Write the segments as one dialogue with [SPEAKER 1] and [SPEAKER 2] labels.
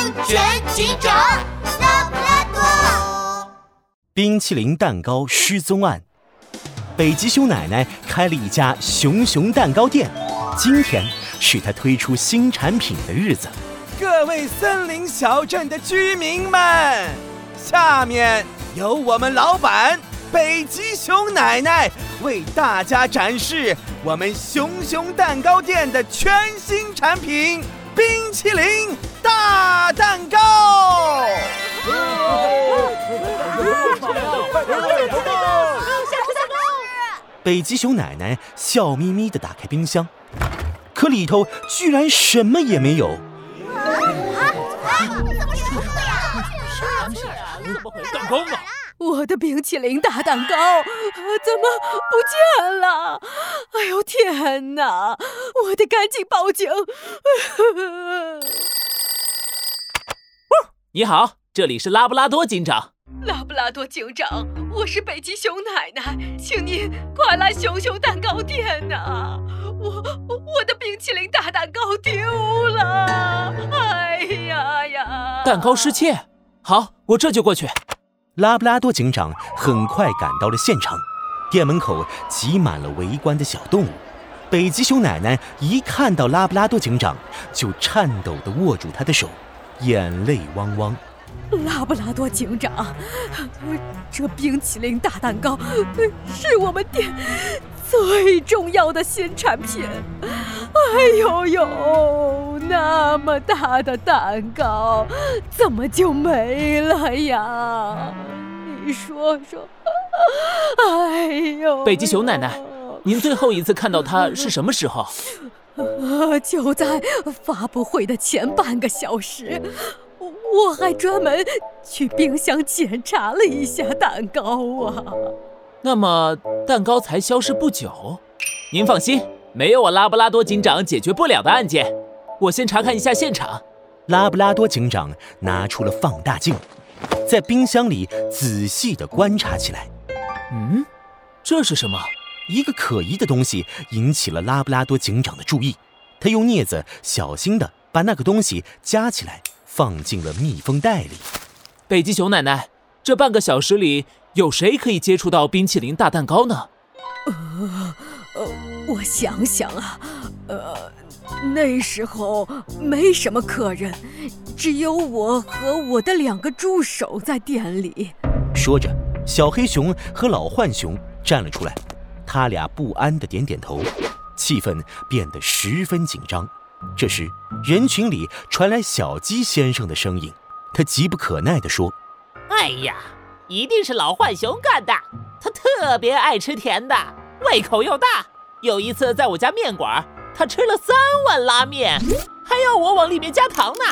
[SPEAKER 1] 安全警长拉布拉多。
[SPEAKER 2] 冰淇淋蛋糕失踪案，北极熊奶奶开了一家熊熊蛋糕店，今天是她推出新产品的日子。
[SPEAKER 3] 各位森林小镇的居民们，下面由我们老板北极熊奶奶为大家展示我们熊熊蛋糕店的全新产品——冰淇淋大蛋糕。
[SPEAKER 2] 北极熊奶奶笑眯眯地打开冰箱，可里头居然什么也没有。
[SPEAKER 4] 蛋糕呢？
[SPEAKER 5] 我的冰淇淋大蛋糕怎么不见了？哎呦天哪！我得赶紧报警！
[SPEAKER 4] 你好，这里是拉布拉多警长。
[SPEAKER 5] 拉布拉多警长，我是北极熊奶奶，请您快来熊熊蛋糕店呐！我我的冰淇淋大蛋糕丢了！哎呀呀！
[SPEAKER 4] 蛋糕失窃，好，我这就过去。
[SPEAKER 2] 拉布拉多警长很快赶到了现场，店门口挤满了围观的小动物。北极熊奶奶一看到拉布拉多警长，就颤抖地握住他的手，眼泪汪汪。
[SPEAKER 5] 拉布拉多警长，这冰淇淋大蛋糕是我们店最重要的新产品。哎呦呦，那么大的蛋糕怎么就没了呀？你说说。哎呦，
[SPEAKER 4] 北极熊奶奶，您最后一次看到它是什么时候？
[SPEAKER 5] 呃，就在发布会的前半个小时。我还专门去冰箱检查了一下蛋糕啊。
[SPEAKER 4] 那么蛋糕才消失不久？您放心，没有我拉布拉多警长解决不了的案件。我先查看一下现场。
[SPEAKER 2] 拉布拉多警长拿出了放大镜，在冰箱里仔细地观察起来。
[SPEAKER 4] 嗯，这是什么？
[SPEAKER 2] 一个可疑的东西引起了拉布拉多警长的注意。他用镊子小心地把那个东西夹起来。放进了密封袋里。
[SPEAKER 4] 北极熊奶奶，这半个小时里有谁可以接触到冰淇淋大蛋糕呢？
[SPEAKER 5] 呃，呃，我想想啊，呃，那时候没什么客人，只有我和我的两个助手在店里。
[SPEAKER 2] 说着，小黑熊和老浣熊站了出来，他俩不安地点点头，气氛变得十分紧张。这时，人群里传来小鸡先生的声音，他急不可耐地说：“
[SPEAKER 6] 哎呀，一定是老浣熊干的！他特别爱吃甜的，胃口又大。有一次在我家面馆，他吃了三碗拉面，还要我往里面加糖呢。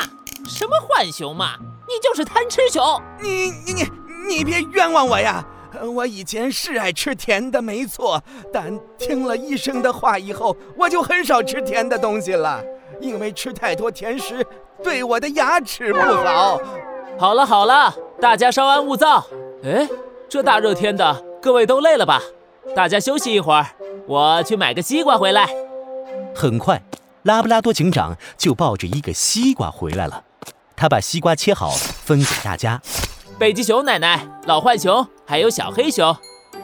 [SPEAKER 6] 什么浣熊嘛，你就是贪吃熊！
[SPEAKER 3] 你你你你别冤枉我呀！我以前是爱吃甜的，没错，但听了医生的话以后，我就很少吃甜的东西了。”因为吃太多甜食对我的牙齿不好。
[SPEAKER 4] 好了好了，大家稍安勿躁。哎，这大热天的，各位都累了吧？大家休息一会儿，我去买个西瓜回来。
[SPEAKER 2] 很快，拉布拉多警长就抱着一个西瓜回来了。他把西瓜切好，分给大家。
[SPEAKER 4] 北极熊奶奶、老浣熊还有小黑熊，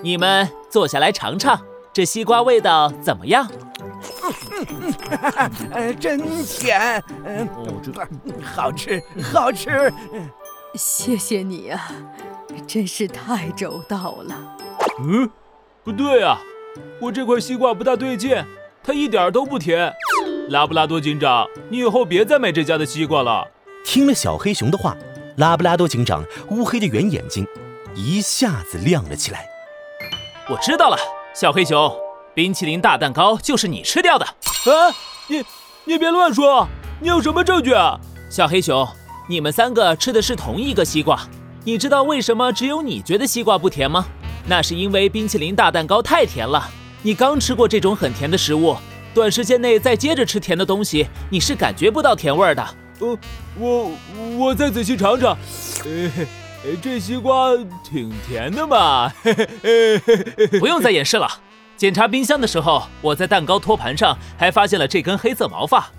[SPEAKER 4] 你们坐下来尝尝，这西瓜味道怎么样？
[SPEAKER 3] 呃，真甜，嗯，好吃，好吃。
[SPEAKER 5] 谢谢你啊，真是太周到了。
[SPEAKER 7] 嗯，不对啊，我这块西瓜不大对劲，它一点都不甜。拉布拉多警长，你以后别再买这家的西瓜了。
[SPEAKER 2] 听了小黑熊的话，拉布拉多警长乌黑的圆眼睛一下子亮了起来。
[SPEAKER 4] 我知道了，小黑熊。冰淇淋大蛋糕就是你吃掉的
[SPEAKER 7] 啊！你你别乱说，你有什么证据啊？
[SPEAKER 4] 小黑熊，你们三个吃的是同一个西瓜，你知道为什么只有你觉得西瓜不甜吗？那是因为冰淇淋大蛋糕太甜了。你刚吃过这种很甜的食物，短时间内再接着吃甜的东西，你是感觉不到甜味的。
[SPEAKER 7] 呃，我我再仔细尝尝。呃，这西瓜挺甜的嘛。
[SPEAKER 4] 不用再演示了。检查冰箱的时候，我在蛋糕托盘上还发现了这根黑色毛发。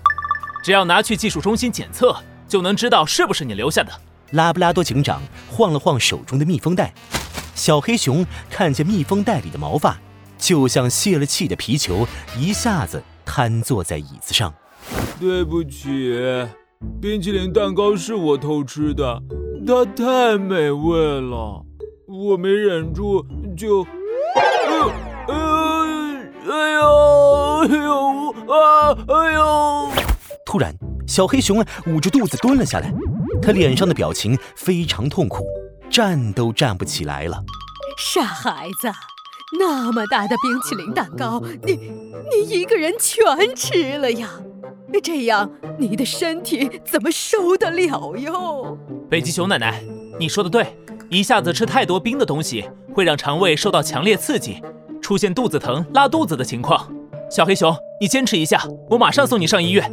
[SPEAKER 4] 只要拿去技术中心检测，就能知道是不是你留下的。
[SPEAKER 2] 拉布拉多警长晃了晃手中的密封袋，小黑熊看见密封袋里的毛发，就像泄了气的皮球，一下子瘫坐在椅子上。
[SPEAKER 7] 对不起，冰淇淋蛋糕是我偷吃的，它太美味了，我没忍住就，呃呃，哎呦哎呦啊哎呦！
[SPEAKER 2] 突然，小黑熊捂着肚子蹲了下来，他脸上的表情非常痛苦，站都站不起来了。
[SPEAKER 5] 傻孩子，那么大的冰淇淋蛋糕，你你一个人全吃了呀？这样你的身体怎么受得了哟？
[SPEAKER 4] 北极熊奶奶，你说的对，一下子吃太多冰的东西会让肠胃受到强烈刺激，出现肚子疼、拉肚子的情况。小黑熊，你坚持一下，我马上送你上医院。